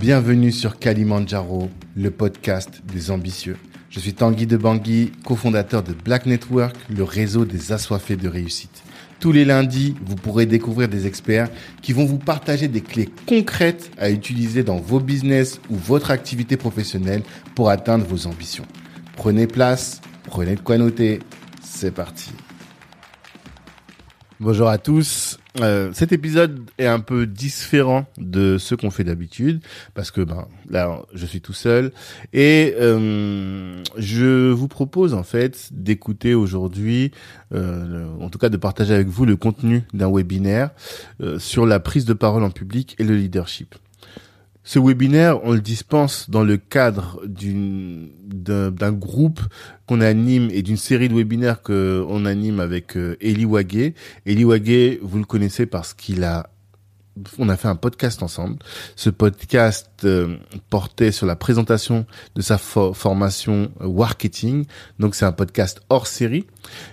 Bienvenue sur Kalimandjaro, le podcast des ambitieux. Je suis Tanguy de Bangui, cofondateur de Black Network, le réseau des assoiffés de réussite. Tous les lundis, vous pourrez découvrir des experts qui vont vous partager des clés concrètes à utiliser dans vos business ou votre activité professionnelle pour atteindre vos ambitions. Prenez place, prenez de quoi noter. C'est parti. Bonjour à tous. Euh, cet épisode est un peu différent de ce qu'on fait d'habitude parce que ben là je suis tout seul et euh, je vous propose en fait d'écouter aujourd'hui, euh, en tout cas de partager avec vous le contenu d'un webinaire sur la prise de parole en public et le leadership. Ce webinaire, on le dispense dans le cadre d'une d'un groupe qu'on anime et d'une série de webinaires que on anime avec euh, Eli Wagé. Eli Wagé, vous le connaissez parce qu'il a on a fait un podcast ensemble. Ce podcast euh, portait sur la présentation de sa formation euh, marketing. Donc c'est un podcast hors série.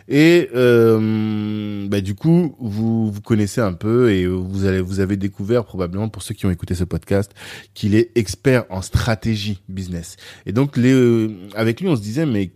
Et euh, bah, du coup, vous vous connaissez un peu et vous allez vous avez découvert probablement pour ceux qui ont écouté ce podcast qu'il est expert en stratégie business. Et donc les, euh, avec lui, on se disait mais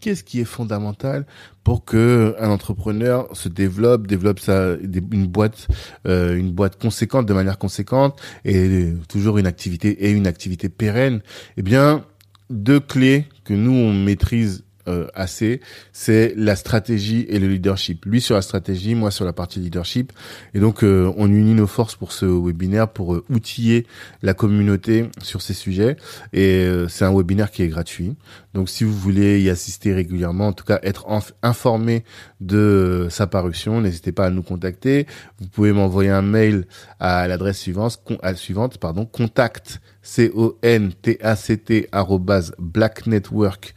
qu'est-ce qui est fondamental pour que un entrepreneur se développe, développe une boîte, euh, une boîte conséquente de manière conséquente et toujours une activité et une activité pérenne? Eh bien, deux clés que nous on maîtrise euh, assez, c'est la stratégie et le leadership. Lui sur la stratégie, moi sur la partie leadership. Et donc euh, on unit nos forces pour ce webinaire pour euh, outiller la communauté sur ces sujets. Et c'est un webinaire qui est gratuit. Donc si vous voulez y assister régulièrement, en tout cas être informé de sa parution, n'hésitez pas à nous contacter. Vous pouvez m'envoyer un mail à l'adresse suivante, à, suivante pardon, contact c o n t a c t blacknetwork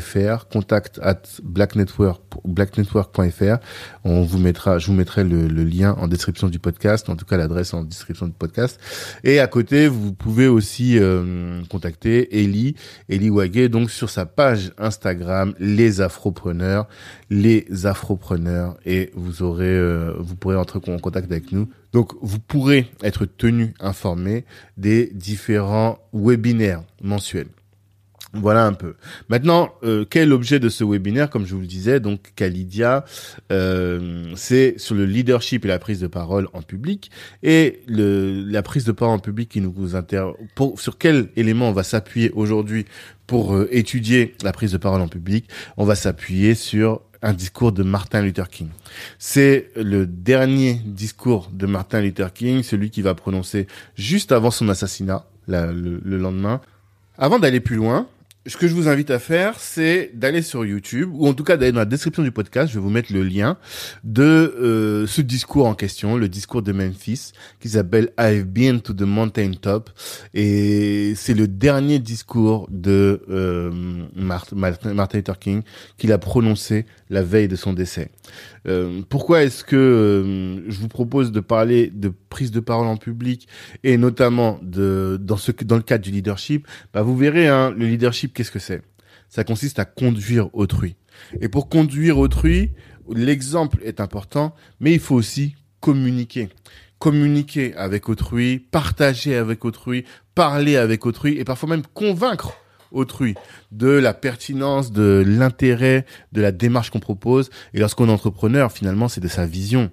fr contact at blacknetwork, blacknetwork.fr. On vous mettra, je vous mettrai le, lien en description du podcast, en tout cas l'adresse en description du podcast. Et à côté, vous pouvez aussi euh, contacter Eli, Eli Wagé, donc sur sa page Instagram, les Afropreneurs, les Afropreneurs, et vous aurez, euh, vous pourrez entrer en contact avec nous. Donc, vous pourrez être tenu informé des différents webinaires mensuels. Voilà un peu. Maintenant, euh, quel est l'objet de ce webinaire? Comme je vous le disais, donc Calidia, euh, c'est sur le leadership et la prise de parole en public. Et le, la prise de parole en public qui nous intéresse, sur quel élément on va s'appuyer aujourd'hui pour euh, étudier la prise de parole en public? On va s'appuyer sur un discours de Martin Luther King. C'est le dernier discours de Martin Luther King, celui qui va prononcer juste avant son assassinat, le lendemain. Avant d'aller plus loin, ce que je vous invite à faire, c'est d'aller sur YouTube, ou en tout cas d'aller dans la description du podcast, je vais vous mettre le lien de euh, ce discours en question, le discours de Memphis, qui s'appelle I've been to the mountain top, et c'est le dernier discours de euh, Martin, Luther King qu'il a prononcé la veille de son décès. Euh, pourquoi est-ce que euh, je vous propose de parler de prise de parole en public et notamment de dans ce dans le cadre du leadership bah vous verrez hein, le leadership qu'est-ce que c'est? Ça consiste à conduire autrui. Et pour conduire autrui, l'exemple est important, mais il faut aussi communiquer communiquer avec autrui, partager avec autrui, parler avec autrui et parfois même convaincre autrui, de la pertinence, de l'intérêt, de la démarche qu'on propose. Et lorsqu'on est entrepreneur, finalement, c'est de sa vision.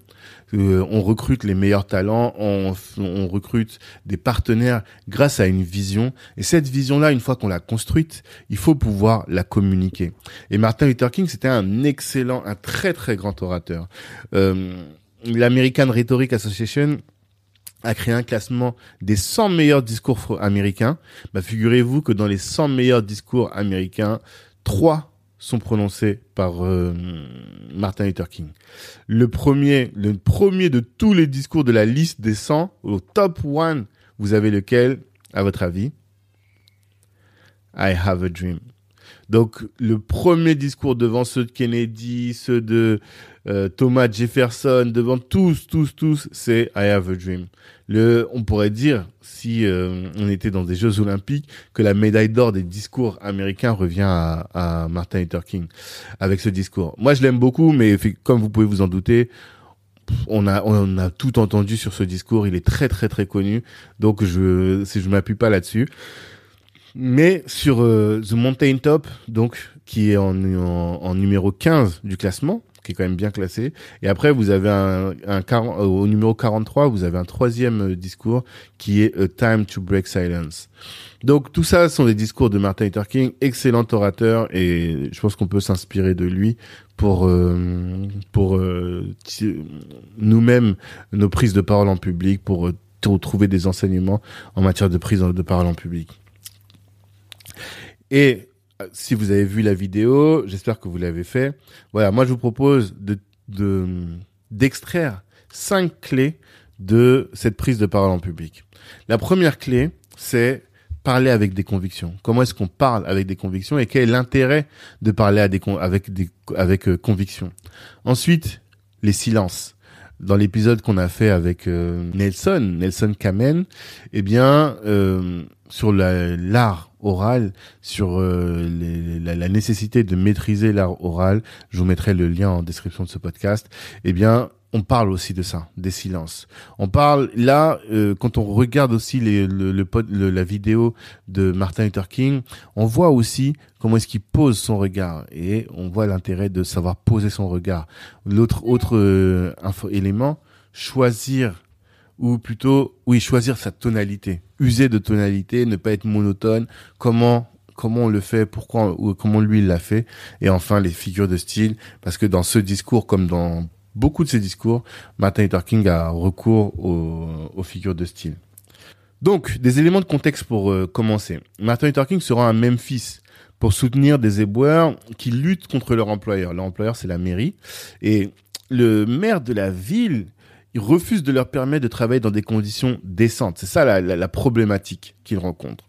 Euh, on recrute les meilleurs talents, on, on, recrute des partenaires grâce à une vision. Et cette vision-là, une fois qu'on l'a construite, il faut pouvoir la communiquer. Et Martin Luther King, c'était un excellent, un très très grand orateur. Euh, L'American Rhetoric Association a créé un classement des 100 meilleurs discours américains. Bah, figurez-vous que dans les 100 meilleurs discours américains, trois sont prononcés par euh, Martin Luther King. Le premier, le premier de tous les discours de la liste des 100, au top one, vous avez lequel, à votre avis? I have a dream. Donc le premier discours devant ceux de Kennedy, ceux de euh, Thomas Jefferson, devant tous, tous, tous, c'est I have a dream. Le, on pourrait dire, si euh, on était dans des Jeux Olympiques, que la médaille d'or des discours américains revient à, à, Martin Luther King avec ce discours. Moi, je l'aime beaucoup, mais comme vous pouvez vous en douter, on a on a tout entendu sur ce discours. Il est très très très connu. Donc je si je m'appuie pas là-dessus. Mais sur euh, The Mountain Top, donc qui est en, en, numéro 15 du classement, qui est quand même bien classé. Et après, vous avez un, un euh, au numéro 43, vous avez un troisième euh, discours qui est A Time to Break Silence. Donc tout ça sont des discours de Martin Luther King, excellent orateur, et je pense qu'on peut s'inspirer de lui pour pour nous-mêmes nos prises de parole en public, pour trouver des enseignements en matière de prise de parole en public. Et euh, si vous avez vu la vidéo, j'espère que vous l'avez fait. Voilà, moi je vous propose de d'extraire cinq clés de cette prise de parole en public. La première clé, c'est parler avec des convictions. Comment est-ce qu'on parle avec des convictions et quel est l'intérêt de parler avec des avec euh, conviction. Ensuite, les silences. Dans l'épisode qu'on a fait avec euh, Nelson, Nelson Kamen, eh bien, sur l'art oral, sur euh, la, nécessité de maîtriser l'art oral, je vous mettrai le lien en description de ce podcast, eh bien, on parle aussi de ça, des silences. On parle là, euh, quand on regarde aussi les, le, le, la vidéo de Martin Luther King, on voit aussi comment est-ce qu'il pose son regard et on voit l'intérêt de savoir poser son regard. L'autre autre euh, élément, choisir ou plutôt, oui, choisir sa tonalité, user de tonalité, ne pas être monotone. Comment comment on le fait, pourquoi ou comment lui l'a fait, et enfin les figures de style, parce que dans ce discours comme dans beaucoup de ses discours, Martin Luther King a recours aux, figures de style. Donc, des éléments de contexte pour euh, commencer. Martin Luther King sera à Memphis pour soutenir des éboueurs qui luttent contre leur employeur. Leur employeur, c'est la mairie. Et le maire de la ville il refuse de leur permettre de travailler dans des conditions décentes. C'est ça la, la, problématique qu'ils rencontrent.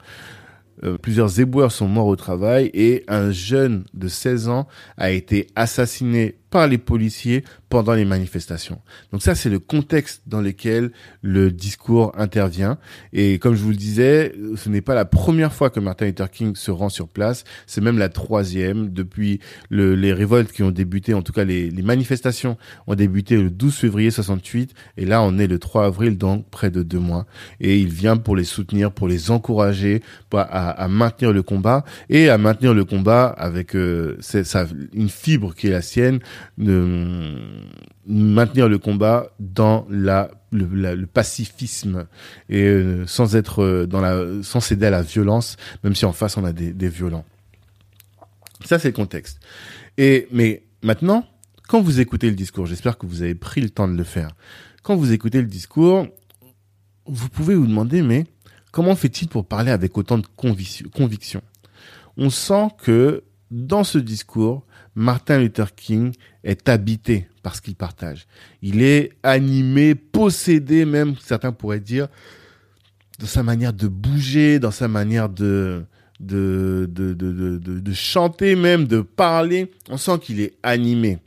Euh, plusieurs éboueurs sont morts au travail et un jeune de 16 ans a été assassiné par les policiers pendant les manifestations. Donc ça, c'est le contexte dans lequel le discours intervient. Et comme je vous le disais, ce n'est pas la première fois que Martin Luther King se rend sur place, c'est même la troisième depuis le, les révoltes qui ont débuté, en tout cas les, les, manifestations ont débuté le 12 février 68, et là on est le 3 avril, donc près de deux mois. Et il vient pour les soutenir, pour les encourager, à, à maintenir le combat, et à maintenir le combat avec euh, ça, une fibre qui est la sienne, de maintenir le combat dans la le, pacifisme et euh, sans être euh, dans la sans céder à la violence même si en face on a des, des violents. Ça c'est le contexte. Et mais maintenant quand vous écoutez le discours j'espère que vous avez pris le temps de le faire quand vous écoutez le discours vous pouvez vous demander mais comment fait-il pour parler avec autant de conviction? On sent que dans ce discours Martin Luther King est habité par ce qu'il partage. Il est animé, possédé même, certains pourraient dire, dans sa manière de bouger, dans sa manière de, de, de, de, de, chanter même, de parler. On sent qu'il est animé.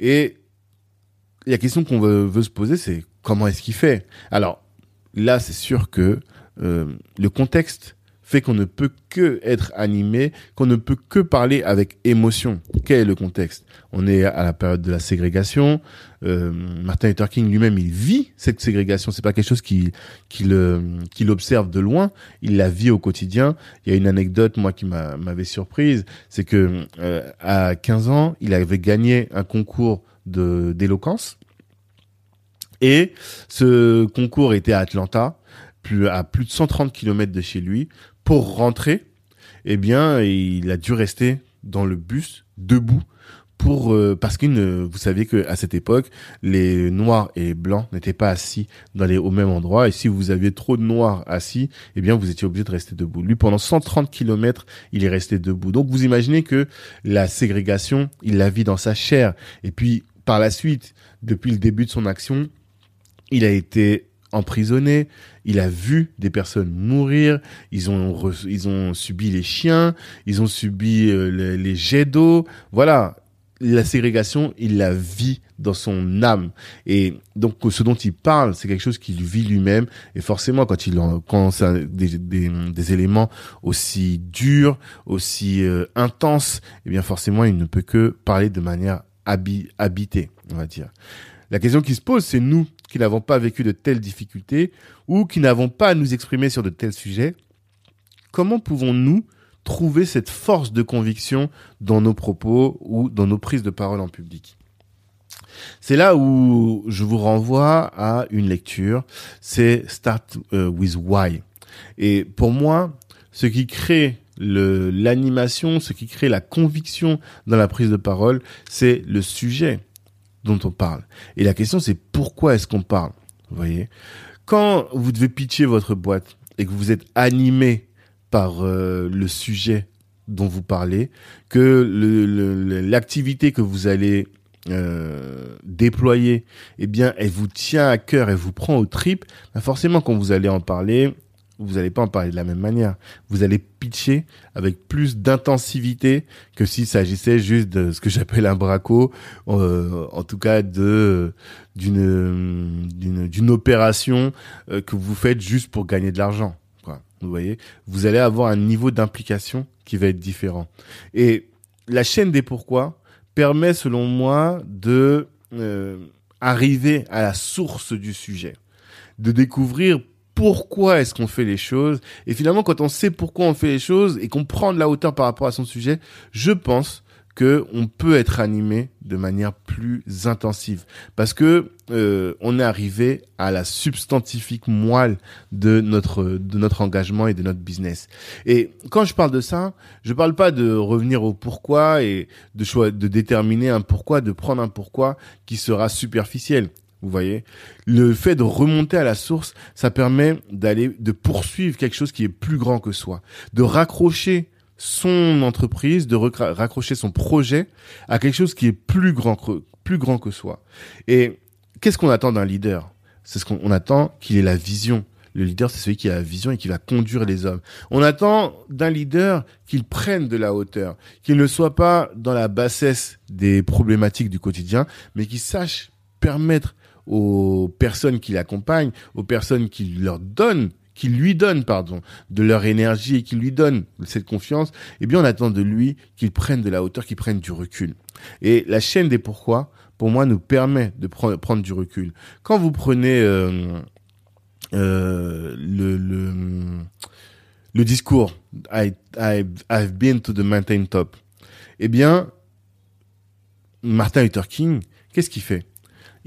Et la question qu'on veut, se poser, c'est comment est-ce qu'il fait? Alors là, c'est sûr que euh, le contexte fait qu'on ne peut que être animé, qu'on ne peut que parler avec émotion. Quel est le contexte? On est à la période de la ségrégation. Euh, Martin Luther King lui-même, il vit cette ségrégation. C'est pas quelque chose qu'il qu'il observe de loin. Il la vit au quotidien. Il y a une anecdote moi qui m'avait surprise, c'est que euh, à 15 ans, il avait gagné un concours de d'éloquence. Et ce concours était à Atlanta, plus à plus de 130 km de chez lui pour rentrer, eh bien, il a dû rester dans le bus debout pour euh, parce que vous savez que à cette époque les noirs et blancs n'étaient pas assis dans les au même endroit et si vous aviez trop de noirs assis eh bien vous étiez obligé de rester debout. Lui pendant 130 kilomètres il est resté debout. Donc vous imaginez que la ségrégation il la vit dans sa chair. Et puis par la suite depuis le début de son action il a été emprisonné, il a vu des personnes mourir, ils ont ils ont subi les chiens, ils ont subi euh, les, jets d'eau, voilà, la ségrégation, il la vit dans son âme. Et donc ce dont il parle, c'est quelque chose qu'il vit lui-même. Et forcément quand il quand ça des, des, des éléments aussi durs, aussi euh, intenses, eh bien forcément il ne peut que parler de manière habitée, on va dire. La question qui se pose, c'est nous qui n'avons pas vécu de telles difficultés ou qui n'avons pas à nous exprimer sur de tels sujets. Comment pouvons-nous trouver cette force de conviction dans nos propos ou dans nos prises de parole en public? C'est là où je vous renvoie à une lecture, c'est Start euh, with Why. Et pour moi, ce qui crée l'animation, ce qui crée la conviction dans la prise de parole, c'est le sujet dont on parle. Et la question, c'est pourquoi est-ce qu'on parle Vous voyez? Quand vous devez pitcher votre boîte et que vous êtes animé par euh, le sujet dont vous parlez, que l'activité que vous allez euh, déployer, eh bien, elle vous tient à cœur, elle vous prend au trip, ben forcément, quand vous allez en parler, vous n'allez pas en parler de la même manière. Vous allez pitcher avec plus d'intensivité que s'il s'agissait juste de ce que j'appelle un braco, euh, en tout cas de d'une d'une d'une opération euh, que vous faites juste pour gagner de l'argent. Vous voyez, vous allez avoir un niveau d'implication qui va être différent. Et la chaîne des pourquoi permet, selon moi, de euh, arriver à la source du sujet, de découvrir pourquoi est-ce qu'on fait les choses. Et finalement, quand on sait pourquoi on fait les choses et qu'on prend de la hauteur par rapport à son sujet, je pense que on peut être animé de manière plus intensive parce que euh, on est arrivé à la substantifique moelle de notre de notre engagement et de notre business. Et quand je parle de ça, je parle pas de revenir au pourquoi et de choix de déterminer un pourquoi, de prendre un pourquoi qui sera superficiel. Vous voyez, le fait de remonter à la source, ça permet d'aller, de poursuivre quelque chose qui est plus grand que soi, de raccrocher son entreprise, de raccrocher son projet à quelque chose qui est plus grand que, plus grand que soi. Et qu'est-ce qu'on attend d'un leader? C'est ce qu'on attend qu'il ait la vision. Le leader, c'est celui qui a la vision et qui va conduire les hommes. On attend d'un leader qu'il prenne de la hauteur, qu'il ne soit pas dans la bassesse des problématiques du quotidien, mais qu'il sache permettre aux personnes qui l'accompagnent, aux personnes qui leur donnent qui lui donnent, pardon, de leur énergie et qui lui donnent cette confiance, eh bien, on attend de lui qu'il prenne de la hauteur, qu'il prenne du recul. Et la chaîne des pourquoi, pour moi, nous permet de prendre du recul. Quand vous prenez euh, euh, le, discours I, I've been to the mountain top, eh bien, Martin Luther King, qu'est-ce qu'il fait?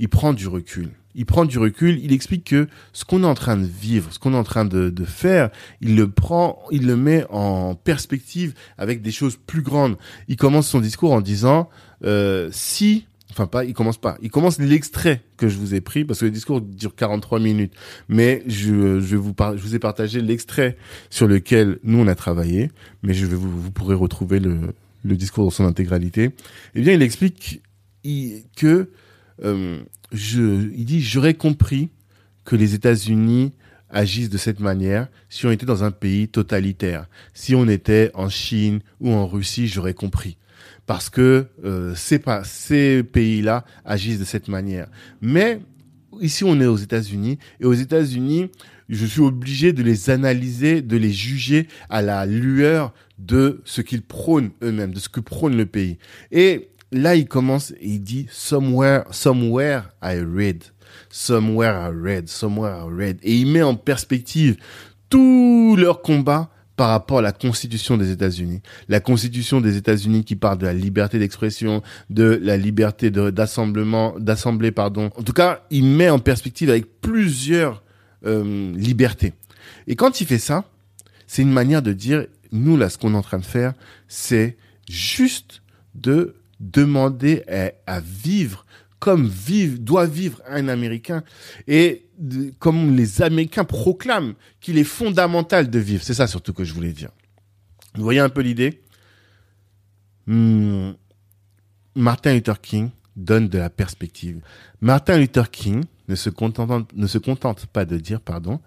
Il prend du recul. Il prend du recul, il explique que ce qu'on est en train de vivre, ce qu'on est en train de, faire, il le prend, il le met en perspective avec des choses plus grandes. Il commence son discours en disant euh, si enfin pas, il commence pas. Il commence l'extrait que je vous ai pris parce que le discours dure 43 minutes. Mais je, je vous je vous ai partagé l'extrait sur lequel nous on a travaillé, mais je vais vous, vous pourrez retrouver le, le discours dans son intégralité. Eh bien, il explique que euh, je, il dit, j'aurais compris que les États-Unis agissent de cette manière si on était dans un pays totalitaire. Si on était en Chine ou en Russie, j'aurais compris. Parce que euh, pas, ces pays-là agissent de cette manière. Mais ici, on est aux États-Unis. Et aux États-Unis, je suis obligé de les analyser, de les juger à la lueur de ce qu'ils prônent eux-mêmes, de ce que prône le pays. Et là, il commence et il dit somewhere, somewhere I read, somewhere I read, somewhere I read, et il met en perspective tout leur combat par rapport à la Constitution des États-Unis. La Constitution des États-Unis qui parle de la liberté d'expression, de la liberté d'assemblement, d'assembler, pardon. En tout cas, il met en perspective avec plusieurs euh, libertés. Et quand il fait ça, c'est une manière de dire, nous là, ce qu'on est en train de faire, c'est juste de demander à, vivre comme vive, doit vivre un Américain et comme les Américains proclament qu'il est fondamental de vivre. C'est ça surtout que je voulais dire. Vous voyez un peu l'idée? Hmm. Martin Luther King donne de la perspective. Martin Luther King ne se contente, ne se contente pas de dire, pardon,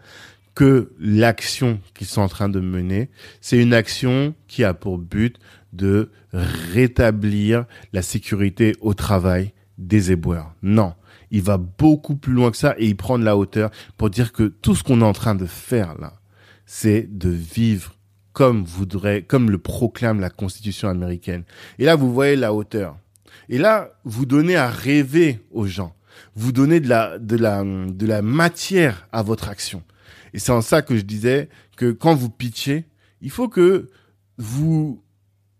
que l'action qu'ils sont en train de mener, c'est une action qui a pour but de rétablir la sécurité au travail des éboueurs. Non, il va beaucoup plus loin que ça et il prend de la hauteur pour dire que tout ce qu'on est en train de faire là, c'est de vivre comme voudrait, comme le proclame la Constitution américaine. Et là, vous voyez la hauteur. Et là, vous donnez à rêver aux gens. vous donnez de la, de la, de la matière à votre action. Et c'est en ça que je disais que quand vous pitchez, il faut que vous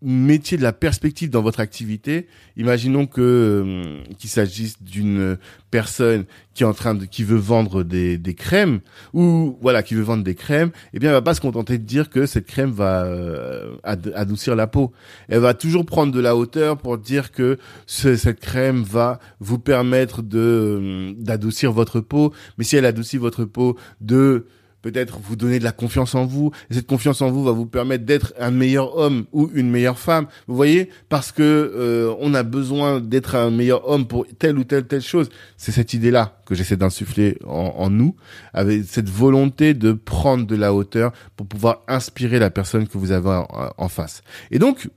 mettiez de la perspective dans votre activité. Imaginons que euh, qu'il s'agisse d'une personne qui est en train de qui veut vendre des, des crèmes ou voilà qui veut vendre des crèmes, eh bien elle va pas se contenter de dire que cette crème va euh, adoucir la peau. Elle va toujours prendre de la hauteur pour dire que cette crème va vous permettre de euh, d'adoucir votre peau, mais si elle adoucit votre peau de peut-être vous donner de la confiance en vous. Et cette confiance en vous va vous permettre d'être un meilleur homme ou une meilleure femme. Vous voyez, parce que euh, on a besoin d'être un meilleur homme pour telle ou telle telle chose. C'est cette idée-là que j'essaie d'insuffler en, en, nous, avec cette volonté de prendre de la hauteur pour pouvoir inspirer la personne que vous avez en, en face. Et donc,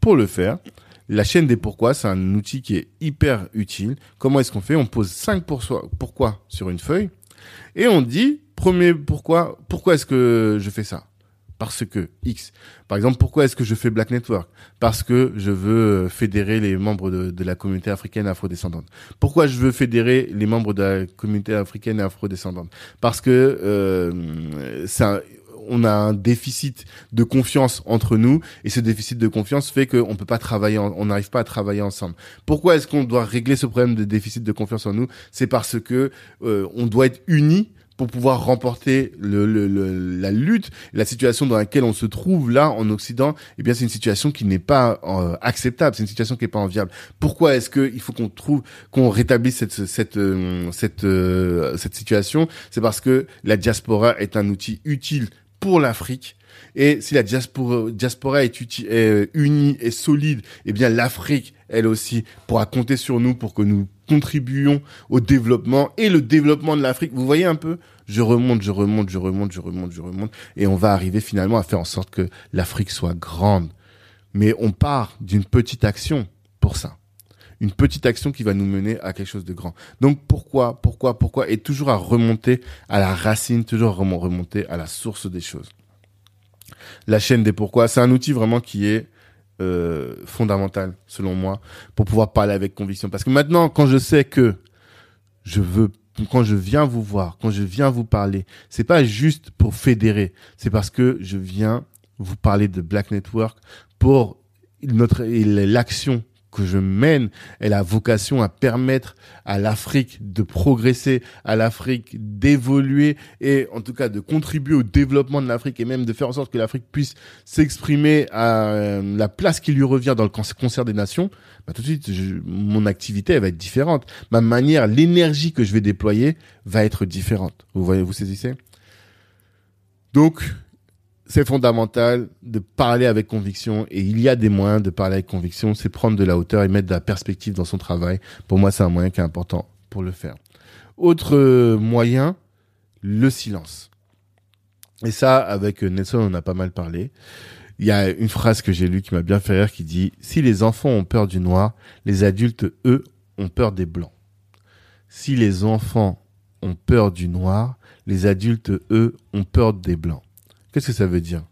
pour le faire, la chaîne des pourquoi, c'est un outil qui est hyper utile. Comment est-ce qu'on fait? On pose 5 pourquoi sur une feuille et on dit premier pourquoi pourquoi est-ce que je fais ça? Parce que X. Par exemple, pourquoi est-ce que je fais Black Network? Parce que je veux fédérer les membres de, la communauté africaine afrodescendante. Pourquoi je veux fédérer les membres de la communauté africaine afrodescendante? Parce que euh, ça, on a un déficit de confiance entre nous et ce déficit de confiance fait qu'on peut pas travailler, on n'arrive pas à travailler ensemble. Pourquoi est-ce qu'on doit régler ce problème de déficit de confiance en nous? C'est parce que euh, on doit être unis pour pouvoir remporter le, le, la lutte, la situation dans laquelle on se trouve là en Occident, eh bien c'est une situation qui n'est pas euh, acceptable, c'est une situation qui n'est pas enviable. Pourquoi est-ce que il faut qu'on trouve qu'on rétablisse cette cette euh, cette euh, cette situation? C'est parce que la diaspora est un outil utile pour l'Afrique. Et si la diaspora, diaspora est, est unie et solide, eh bien l'Afrique, elle aussi, pourra compter sur nous pour que nous contribuions au développement et le développement de l'Afrique. Vous voyez un peu Je remonte, je remonte, je remonte, je remonte, je remonte. Et on va arriver finalement à faire en sorte que l'Afrique soit grande. Mais on part d'une petite action pour ça. Une petite action qui va nous mener à quelque chose de grand. Donc pourquoi, pourquoi, pourquoi Et toujours à remonter à la racine, toujours à remonter à la source des choses. La chaîne des pourquoi, c'est un outil vraiment qui est euh, fondamental selon moi pour pouvoir parler avec conviction. Parce que maintenant, quand je sais que je veux, quand je viens vous voir, quand je viens vous parler, c'est pas juste pour fédérer, c'est parce que je viens vous parler de Black Network pour notre l'action que je mène, elle a vocation à permettre à l'Afrique de progresser, à l'Afrique d'évoluer et en tout cas de contribuer au développement de l'Afrique et même de faire en sorte que l'Afrique puisse s'exprimer à euh, la place qui lui revient dans le concert des nations, bah, tout de suite, mon activité elle va être différente. Ma manière, l'énergie que je vais déployer va être différente. Vous voyez, vous saisissez? Donc, c'est fondamental de parler avec conviction et il y a des moyens de parler avec conviction, c'est prendre de la hauteur et mettre de la perspective dans son travail. Pour moi, c'est un moyen qui est important pour le faire. Autre moyen, le silence. Et ça, avec Nelson, on a pas mal parlé. Il y a une phrase que j'ai lue qui m'a bien fait rire qui dit Si les enfants ont peur du noir, les adultes, eux, ont peur des blancs. Si les enfants ont peur du noir, les adultes, eux, ont peur des blancs. Qu'est-ce que ça veut dire?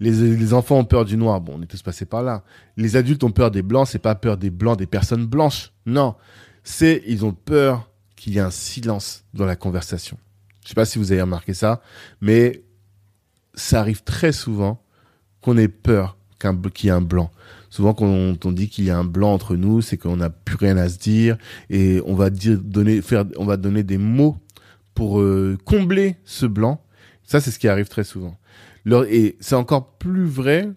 Les, enfants ont peur du noir. Bon, on est tous passés par là. Les adultes ont peur des blancs. C'est pas peur des blancs, des personnes blanches. Non. C'est, ils ont peur qu'il y ait un silence dans la conversation. Je sais pas si vous avez remarqué ça, mais ça arrive très souvent qu'on ait peur qu'il y ait un blanc. Souvent, quand on, dit qu'il y a un blanc entre nous, c'est qu'on n'a plus rien à se dire et on va donner, faire, on va donner des mots pour euh, combler ce blanc ça, c'est ce qui arrive très souvent. Et c'est encore plus vrai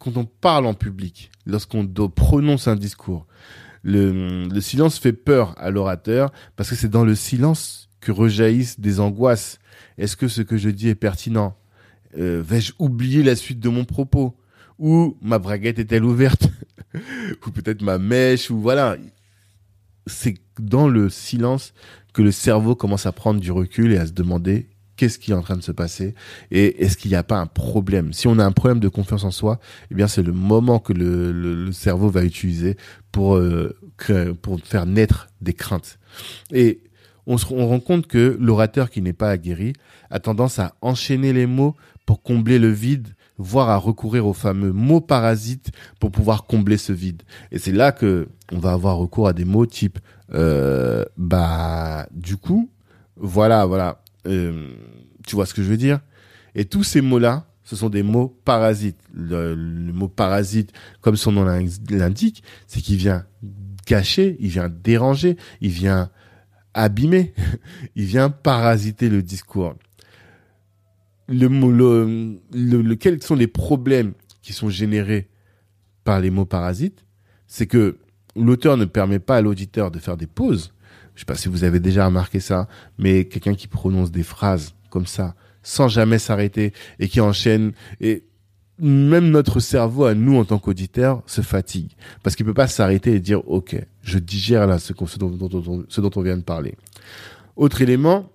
quand on parle en public, lorsqu'on prononce un discours. Le, le silence fait peur à l'orateur parce que c'est dans le silence que rejaillissent des angoisses. Est-ce que ce que je dis est pertinent? Euh, Vais-je oublier la suite de mon propos? Ou ma braguette est-elle ouverte? Ou peut-être ma mèche? Ou voilà. C'est dans le silence que le cerveau commence à prendre du recul et à se demander qu'est-ce qui est en train de se passer et est-ce qu'il n'y a pas un problème? Si on a un problème de confiance en soi, eh bien c'est le moment que le, le, cerveau va utiliser pour euh, pour faire naître des craintes. Et on se on rend compte que l'orateur qui n'est pas aguerri a tendance à enchaîner les mots pour combler le vide voire à recourir aux fameux mots parasites pour pouvoir combler ce vide. Et c'est là que on va avoir recours à des mots type euh, bah du coup voilà voilà euh, tu vois ce que je veux dire? Et tous ces mots là ce sont des mots parasites. Le, le mot parasite comme son nom l'indique c'est qu'il vient gâcher il vient déranger il vient abîmer il vient parasiter le discours. Le, le, le, quels sont les problèmes qui sont générés par les mots parasites? C'est que l'auteur ne permet pas à l'auditeur de faire des pauses. Je sais pas si vous avez déjà remarqué ça, mais quelqu'un qui prononce des phrases comme ça, sans jamais s'arrêter et qui enchaîne et même notre cerveau à nous en tant qu'auditeur se fatigue. Parce qu'il peut pas s'arrêter et dire ok je digère là ce, ce, dont, ce dont on vient de parler. Autre élément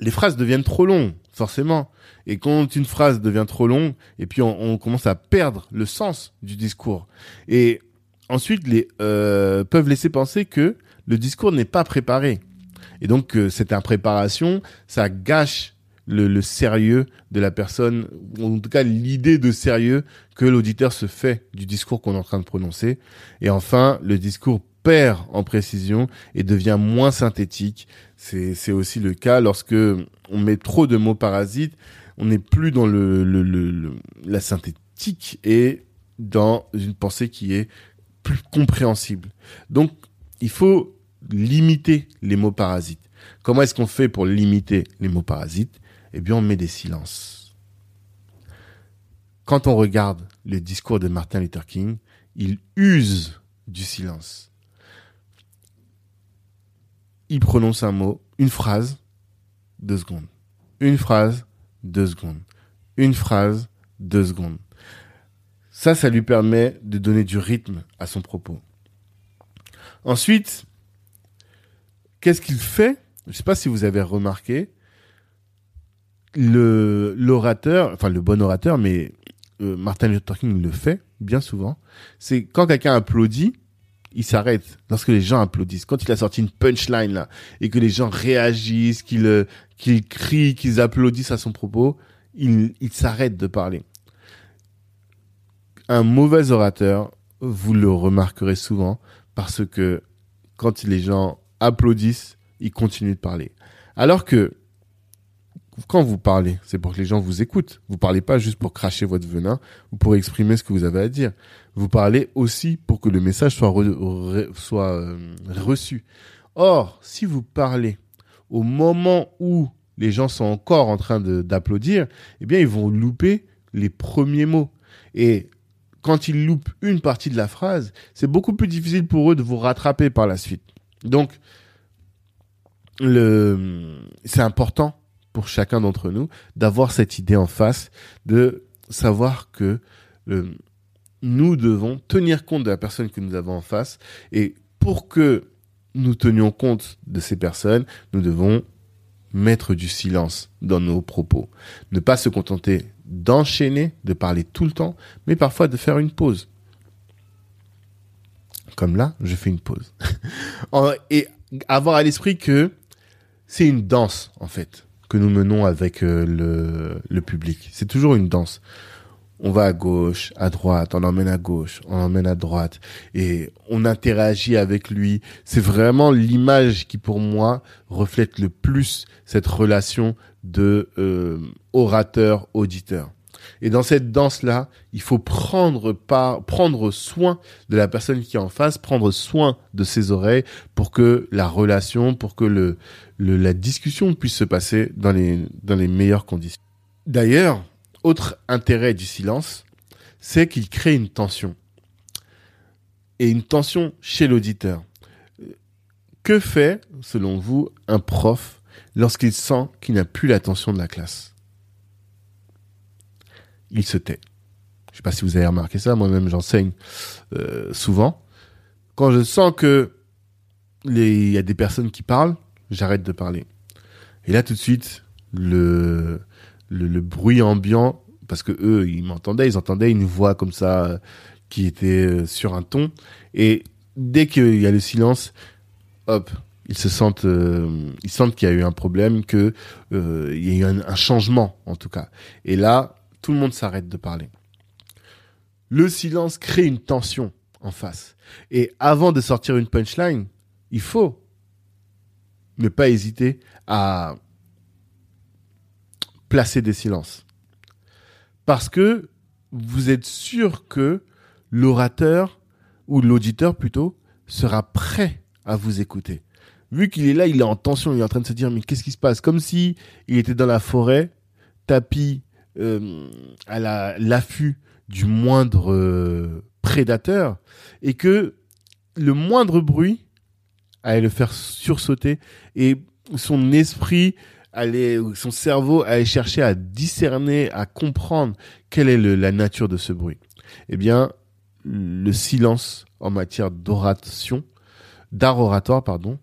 les phrases deviennent trop longues forcément. Et quand une phrase devient trop longue et puis on, on commence à perdre le sens du discours. Et ensuite les, euh, peuvent laisser penser que le discours n'est pas préparé. Et donc euh, cette impréparation, ça gâche le, le, sérieux de la personne, ou en tout cas l'idée de sérieux que l'auditeur se fait du discours qu'on est en train de prononcer. Et enfin, le discours perd en précision et devient moins synthétique. C'est aussi le cas lorsque on met trop de mots parasites, on n'est plus dans le, le, le, la synthétique et dans une pensée qui est plus compréhensible. Donc, il faut limiter les mots parasites. Comment est-ce qu'on fait pour limiter les mots parasites? Eh bien, on met des silences. Quand on regarde le discours de Martin Luther King, il use du silence. Il prononce un mot, une phrase, deux secondes. Une phrase, deux secondes. Une phrase, deux secondes. Ça, ça lui permet de donner du rythme à son propos. Ensuite, qu'est-ce qu'il fait? Je ne sais pas si vous avez remarqué, le l'orateur, enfin le bon orateur, mais euh, Martin Luther King le fait bien souvent. C'est quand quelqu'un applaudit, il s'arrête lorsque les gens applaudissent. Quand il a sorti une punchline là et que les gens réagissent, qu'ils euh, qu'ils crient, qu'ils applaudissent à son propos, il s'arrête de parler un mauvais orateur, vous le remarquerez souvent parce que quand les gens applaudissent, ils continuent de parler. Alors que quand vous parlez, c'est pour que les gens vous écoutent. Vous parlez pas juste pour cracher votre venin ou pour exprimer ce que vous avez à dire. Vous parlez aussi pour que le message soit, euh, reçu. Or, si vous parlez au moment où les gens sont encore en train d'applaudir, eh bien, ils vont louper les premiers mots. Et quand ils loupent une partie de la phrase, c'est beaucoup plus difficile pour eux de vous rattraper par la suite. Donc, c'est important pour chacun d'entre nous d'avoir cette idée en face, de savoir que nous devons tenir compte de la personne que nous avons en face et pour que nous tenions compte de ces personnes, nous devons mettre du silence dans nos propos. Ne pas se contenter d'enchaîner, de parler tout le temps, mais parfois de faire une pause. Comme là, je fais une pause. Et avoir à l'esprit que c'est une danse, en fait, que nous menons avec euh, le, le public. C'est toujours une danse on va à gauche, à droite, on emmène à gauche, on emmène à droite, et on interagit avec lui. C'est vraiment l'image qui, pour moi, reflète le plus cette relation de euh, orateur-auditeur. Et dans cette danse-là, il faut prendre par, prendre soin de la personne qui est en face, prendre soin de ses oreilles pour que la relation, pour que le, le la discussion puisse se passer dans les, dans les meilleures conditions. D'ailleurs, autre intérêt du silence, c'est qu'il crée une tension. Et une tension chez l'auditeur. Que fait, selon vous, un prof lorsqu'il sent qu'il n'a plus l'attention de la classe Il se tait. Je ne sais pas si vous avez remarqué ça, moi-même j'enseigne euh, souvent. Quand je sens que il y a des personnes qui parlent, j'arrête de parler. Et là tout de suite, le bruit ambiant, parce que eux, ils m'entendaient, ils entendaient une voix comme ça euh, qui était euh, sur un ton. Et dès qu'il y a le silence, hop, ils se sentent, euh, ils qu'il y a eu un problème, que il y a eu un, changement en tout cas. Et là, tout le monde s'arrête de parler. Le silence crée une tension en face. Et avant de sortir une punchline, il faut ne pas hésiter à placer des silences. Parce que vous êtes sûr que l'orateur, ou l'auditeur plutôt, sera prêt à vous écouter. Vu qu'il est là, il est en tension, il est en train de se dire mais qu'est-ce qui se passe? Comme si il était dans la forêt, tapis euh, à l'affût du moindre euh, prédateur, et que le moindre bruit allait le faire sursauter et son esprit allait, son cerveau allait chercher à discerner, à comprendre quelle est la nature de ce bruit. Eh bien, le silence en matière d'oration, d'art oratoire, pardon.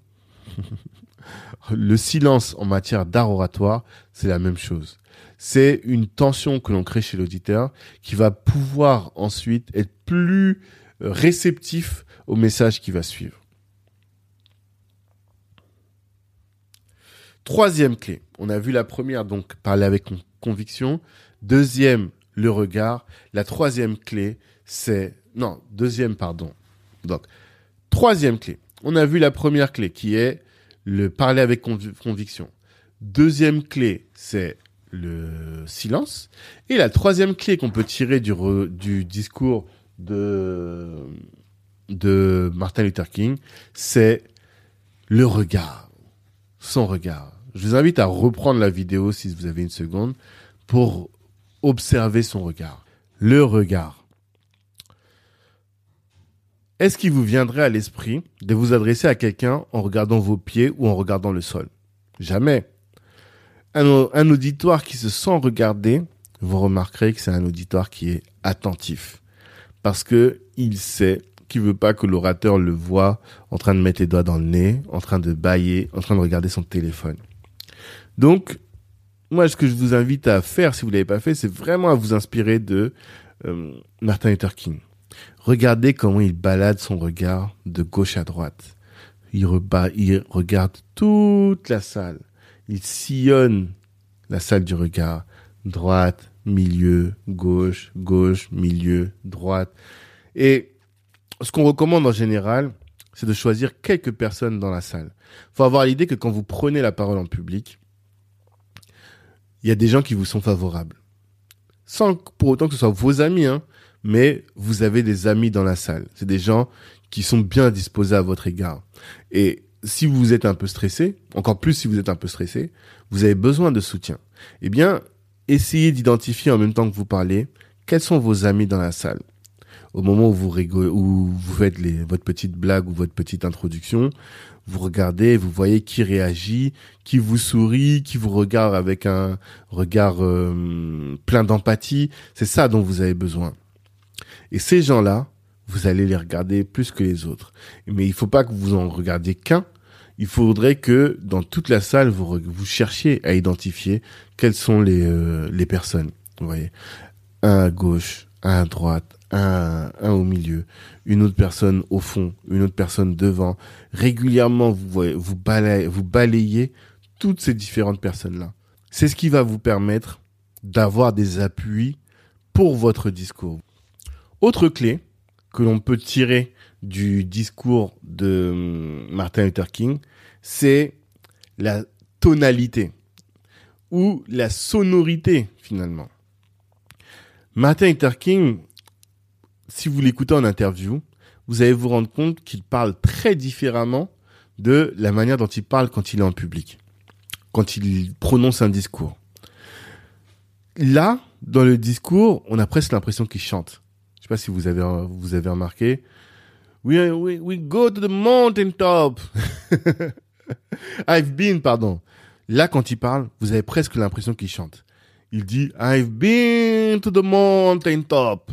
le silence en matière d'art oratoire, c'est la même chose. C'est une tension que l'on crée chez l'auditeur qui va pouvoir ensuite être plus réceptif au message qui va suivre. Troisième clé. On a vu la première, donc parler avec conviction. Deuxième, le regard. La troisième clé, c'est... Non, deuxième, pardon. Donc, troisième clé. On a vu la première clé qui est le parler avec conviction. Deuxième clé, c'est le silence. Et la troisième clé qu'on peut tirer du, du discours de, de Martin Luther King, c'est le regard. Son regard. Je vous invite à reprendre la vidéo si vous avez une seconde pour observer son regard. Le regard. Est-ce qu'il vous viendrait à l'esprit de vous adresser à quelqu'un en regardant vos pieds ou en regardant le sol? Jamais. Un, auditoire qui se sent regardé, vous remarquerez que c'est un auditoire qui est attentif. Parce que il sait qu'il veut pas que l'orateur le voit en train de mettre les doigts dans le nez, en train de bailler, en train de regarder son téléphone. Donc, moi, ce que je vous invite à faire, si vous l'avez pas fait, c'est vraiment à vous inspirer de euh, Martin Luther King. Regardez comment il balade son regard de gauche à droite. Il, il regarde toute la salle. Il sillonne la salle du regard. Droite, milieu, gauche, gauche, milieu, droite. Et ce qu'on recommande en général, c'est de choisir quelques personnes dans la salle. Faut avoir l'idée que quand vous prenez la parole en public, il y a des gens qui vous sont favorables. Sans pour autant que ce soit vos amis, hein, mais vous avez des amis dans la salle. C'est des gens qui sont bien disposés à votre égard. Et si vous êtes un peu stressé, encore plus si vous êtes un peu stressé, vous avez besoin de soutien. Eh bien, essayez d'identifier en même temps que vous parlez quels sont vos amis dans la salle. Au moment où vous rigolez, où vous faites les, votre petite blague ou votre petite introduction, vous regardez, vous voyez qui réagit, qui vous sourit, qui vous regarde avec un regard euh, plein d'empathie. C'est ça dont vous avez besoin. Et ces gens-là, vous allez les regarder plus que les autres. Mais il faut pas que vous en regardiez qu'un. Il faudrait que dans toute la salle, vous, cherchiez à identifier quelles sont les, euh, les personnes. Vous voyez, un à gauche, un à droite, un, au milieu, une autre personne au fond, une autre personne devant. Régulièrement, vous, balayez, vous balayez toutes ces différentes personnes-là. C'est ce qui va vous permettre d'avoir des appuis pour votre discours. Autre clé que l'on peut tirer du discours de hum, Martin Luther King, c'est la tonalité ou la sonorité finalement. Martin Luther King si vous l'écoutez en interview, vous allez vous rendre compte qu'il parle très différemment de la manière dont il parle quand il est en public, quand il prononce un discours. Là, dans le discours, on a presque l'impression qu'il chante. Sais pas si vous avez vous avez remarqué. We, we, we go to the mountain top. I've been, pardon. Là, quand il parle, vous avez presque l'impression qu'il chante. Il dit I've been to the mountain top.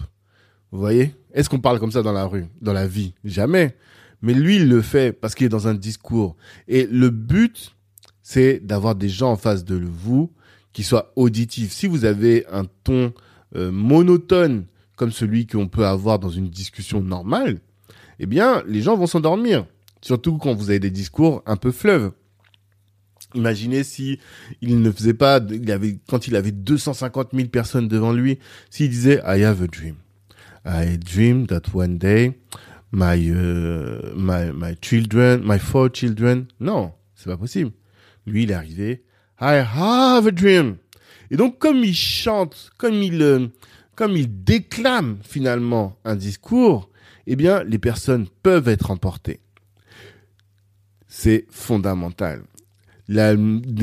Vous voyez? Est-ce qu'on parle comme ça dans la rue, dans la vie? Jamais. Mais lui, il le fait parce qu'il est dans un discours. Et le but, c'est d'avoir des gens en face de vous qui soient auditifs. Si vous avez un ton euh, monotone comme celui qu'on peut avoir dans une discussion normale, eh bien, les gens vont s'endormir. Surtout quand vous avez des discours un peu fleuves. Imaginez si il ne faisait pas, il avait, quand il avait 250 000 personnes devant lui, s'il disait I have a dream. I dream that one day my uh, my my children, my four children. Non, c'est pas possible. Lui, il est arrivé. I have a dream. Et donc, comme il chante, comme il euh, comme il déclame finalement un discours, eh bien, les personnes peuvent être emportées. C'est fondamental.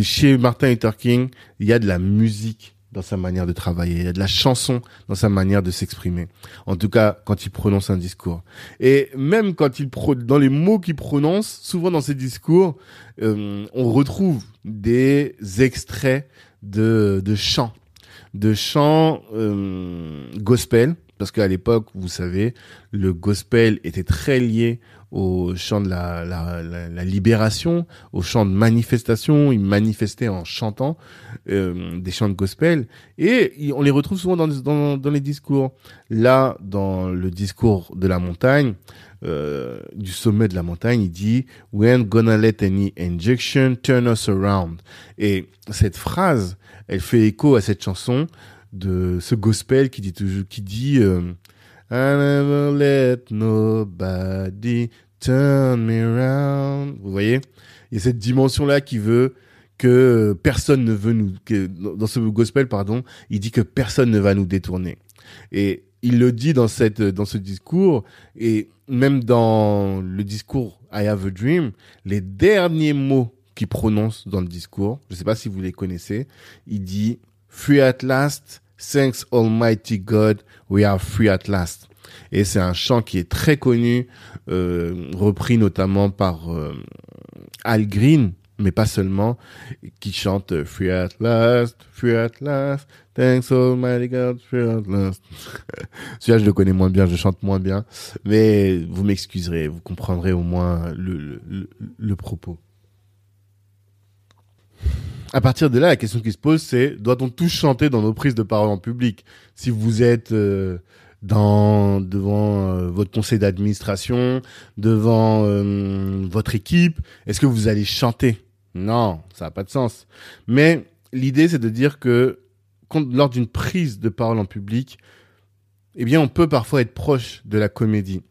chez Martin Luther King, il y a de la musique dans sa manière de travailler, il y a de la chanson dans sa manière de s'exprimer. En tout cas, quand il prononce un discours. Et même quand il dans les mots qu'il prononce, souvent dans ses discours, euh, on retrouve des extraits de, de chants, de chants euh, gospel, parce qu'à l'époque, vous savez, le gospel était très lié au chant de la, la, la, libération, au chant de manifestation. Ils manifestaient en chantant euh, des chants de gospel. Et on les retrouve souvent dans, dans, dans, les discours. Là, dans le discours de la montagne, euh, du sommet de la montagne, il dit « We ain't gonna let any injection turn us around ». Et cette phrase, elle fait écho à cette chanson de ce gospel qui dit toujours, qui dit euh, I never let nobody turn me around. Vous voyez? Il y a cette dimension-là qui veut que personne ne veut nous, que, dans ce gospel, pardon, il dit que personne ne va nous détourner. Et il le dit dans cette, dans ce discours, et même dans le discours I have a dream, les derniers mots qu'il prononce dans le discours, je ne sais pas si vous les connaissez, il dit Free at last, Thanks Almighty God, we are free at last. Et c'est un chant qui est très connu, euh, repris notamment par euh, Al Green, mais pas seulement, qui chante Free at last, free at last, thanks Almighty God, free at last. Celui-là, je le connais moins bien, je chante moins bien, mais vous m'excuserez, vous comprendrez au moins le propos à partir de là, la question qui se pose, c'est doit-on tous chanter dans nos prises de parole en public? Si vous êtes euh, dans devant euh, votre conseil d'administration, devant euh, votre équipe, est-ce que vous allez chanter? Non, ça n'a pas de sens. Mais l'idée, c'est de dire que lors d'une prise de parole en public, eh bien, on peut parfois être proche de la comédie.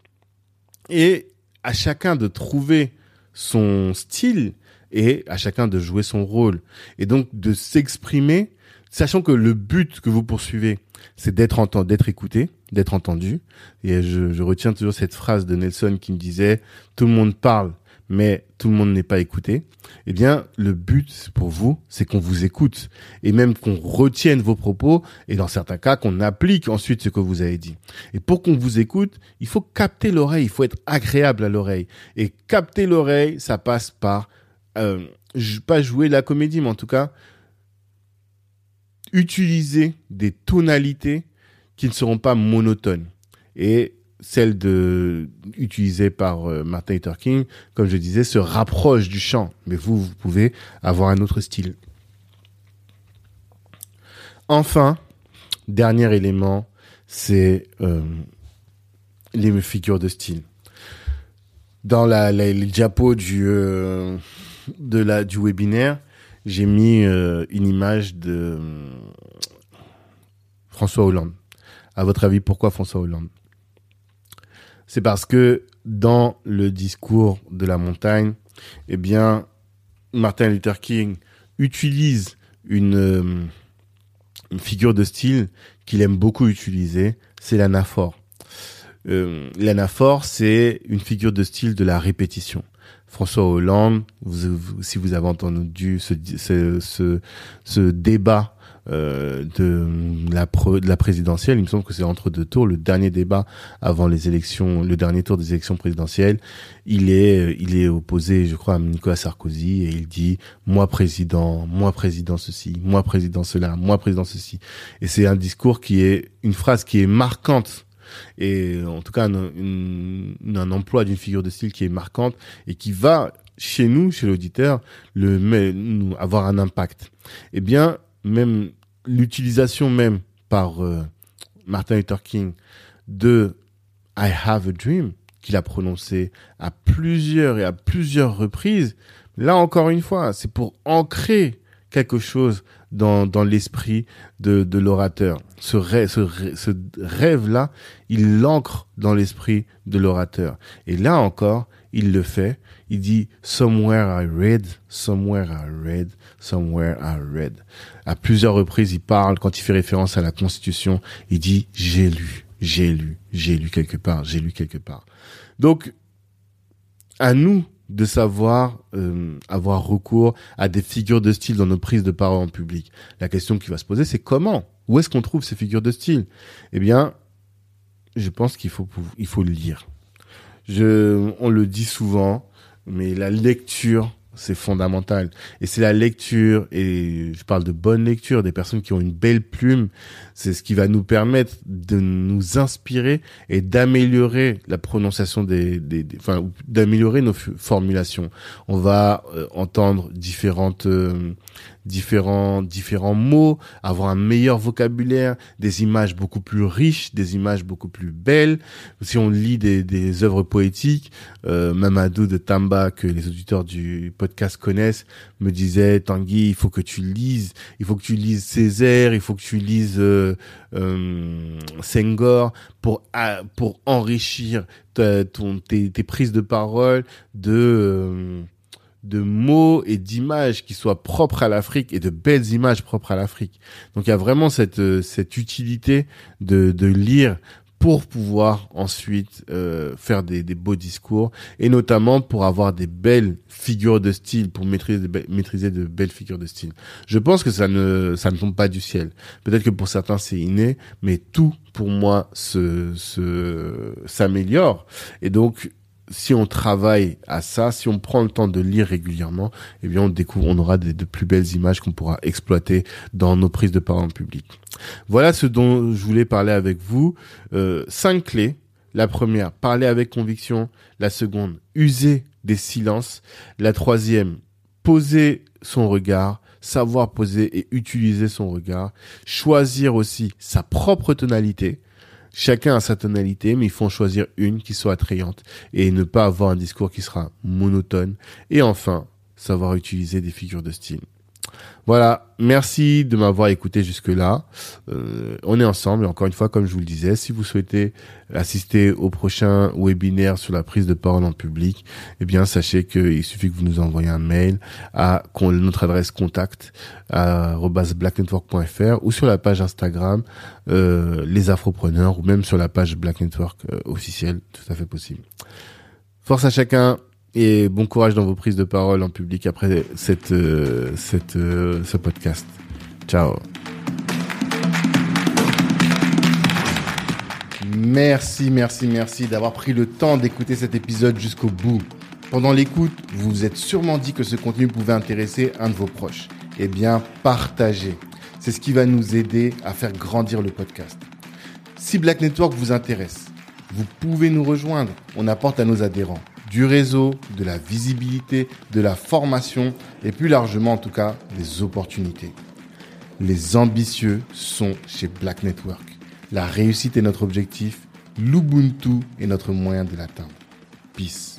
Et à chacun de trouver son style et à chacun de jouer son rôle. Et donc de s'exprimer, sachant que le but que vous poursuivez, c'est d'être entendu, d'être écouté, d'être entendu. Et je, je, retiens toujours cette phrase de Nelson qui me disait tout le monde parle, mais tout le monde n'est pas écouté. Eh bien, le but pour vous, c'est qu'on vous écoute et même qu'on retienne vos propos et dans certains cas qu'on applique ensuite ce que vous avez dit. Et pour qu'on vous écoute, il faut capter l'oreille, il faut être agréable à l'oreille. Et capter l'oreille, ça passe par euh, pas jouer la comédie, mais en tout cas, utiliser des tonalités qui ne seront pas monotones. Et celle de utilisée par euh, Martin Luther King, comme je disais, se rapproche du chant. Mais vous, vous pouvez avoir un autre style. Enfin, dernier élément, c'est euh, les figures de style. Dans la, la les diapos du, de la du webinaire, j'ai mis euh, une image de euh, François Hollande. À votre avis, pourquoi François Hollande? C'est parce que dans le discours de la montagne, eh bien, Martin Luther King utilise une, euh, figure de style qu'il aime beaucoup utiliser, c'est l'anaphore. L'anaphore, c'est une figure de style de la répétition. François Hollande, si vous avez entendu ce, ce, ce, débat euh, de, la de la présidentielle, il me semble que c'est entre deux tours, le dernier débat avant les élections, le dernier tour des élections présidentielles, il est, il est opposé, je crois, à Nicolas Sarkozy et il dit moi président, moi président ceci, moi président cela, moi président ceci. Et c'est un discours qui est une phrase qui est marquante et en tout cas un, emploi d'une figure de style qui est marquante et qui va chez nous, chez l'auditeur, le nous avoir un impact. Eh bien, même l'utilisation même par euh, Martin Luther King de I have a dream qu'il a prononcé à plusieurs et à plusieurs reprises, Là encore une fois, c'est pour ancrer quelque chose dans, dans l'esprit de, de l'orateur. Ce rêve, ce, ce rêve-là, il l'ancre dans l'esprit de l'orateur. Et là encore, il le fait. Il dit Somewhere I read, somewhere I read, somewhere I read. À plusieurs reprises, il parle, quand il fait référence à la Constitution, il dit J'ai lu, j'ai lu, j'ai lu quelque part, j'ai lu quelque part. Donc, à nous de savoir euh, avoir recours à des figures de style dans nos prises de parole en public. La question qui va se poser, c'est comment? Où est-ce qu'on trouve ces figures de style? Eh bien, je pense qu'il faut il faut le lire. Je, on le dit souvent, mais la lecture c'est fondamental. Et c'est la lecture, et je parle de bonne lecture, des personnes qui ont une belle plume, c'est ce qui va nous permettre de nous inspirer et d'améliorer la prononciation des, des, enfin, d'améliorer nos formulations. On va euh, entendre différentes, euh, différents, différents mots, avoir un meilleur vocabulaire, des images beaucoup plus riches, des images beaucoup plus belles. Si on lit des, des œuvres poétiques, euh, Mamadou de Tamba, que les auditeurs du podcast connaissent, me disait, Tanguy, il faut que tu lises, il faut que tu lises Césaire, il faut que tu lises euh, euh Senghor pour, pour enrichir ton, tes, tes, prises de parole de... De mots et d'images qui soient propres à l'Afrique et de belles images propres à l'Afrique. Donc il y a vraiment cette, euh, cette utilité de, de lire pour pouvoir ensuite euh, faire des, des, beaux discours et notamment pour avoir des belles figures de style, pour maîtriser, maîtriser de belles figures de style. Je pense que ça ne, ça ne tombe pas du ciel. Peut-être que pour certains c'est inné, mais tout pour moi se, se, s'améliore. Et donc si on travaille à ça, si on prend le temps de lire régulièrement, eh bien on découvre, on aura de, plus belles images qu'on pourra exploiter dans nos prises de parole en public. Voilà ce dont je voulais parler avec vous. Euh, cinq clés. La première, parler avec conviction. La seconde, user des silences. La troisième, poser son regard savoir poser et utiliser son regard, choisir aussi sa propre tonalité, Chacun a sa tonalité, mais il faut en choisir une qui soit attrayante et ne pas avoir un discours qui sera monotone. Et enfin, savoir utiliser des figures de style. Voilà, merci de m'avoir écouté jusque-là. Euh, on est ensemble, et encore une fois, comme je vous le disais, si vous souhaitez assister au prochain webinaire sur la prise de parole en public, eh bien, sachez qu'il suffit que vous nous envoyez un mail à notre adresse contact à blacknetwork.fr ou sur la page Instagram euh, les Afropreneurs ou même sur la page Black Network euh, officielle, tout à fait possible. Force à chacun, et bon courage dans vos prises de parole en public après cette, euh, cette, euh, ce podcast. Ciao. Merci, merci, merci d'avoir pris le temps d'écouter cet épisode jusqu'au bout. Pendant l'écoute, vous vous êtes sûrement dit que ce contenu pouvait intéresser un de vos proches. Eh bien, partagez. C'est ce qui va nous aider à faire grandir le podcast. Si Black Network vous intéresse, vous pouvez nous rejoindre. On apporte à nos adhérents du réseau, de la visibilité, de la formation et plus largement en tout cas des opportunités. Les ambitieux sont chez Black Network. La réussite est notre objectif, l'Ubuntu est notre moyen de l'atteindre. Peace.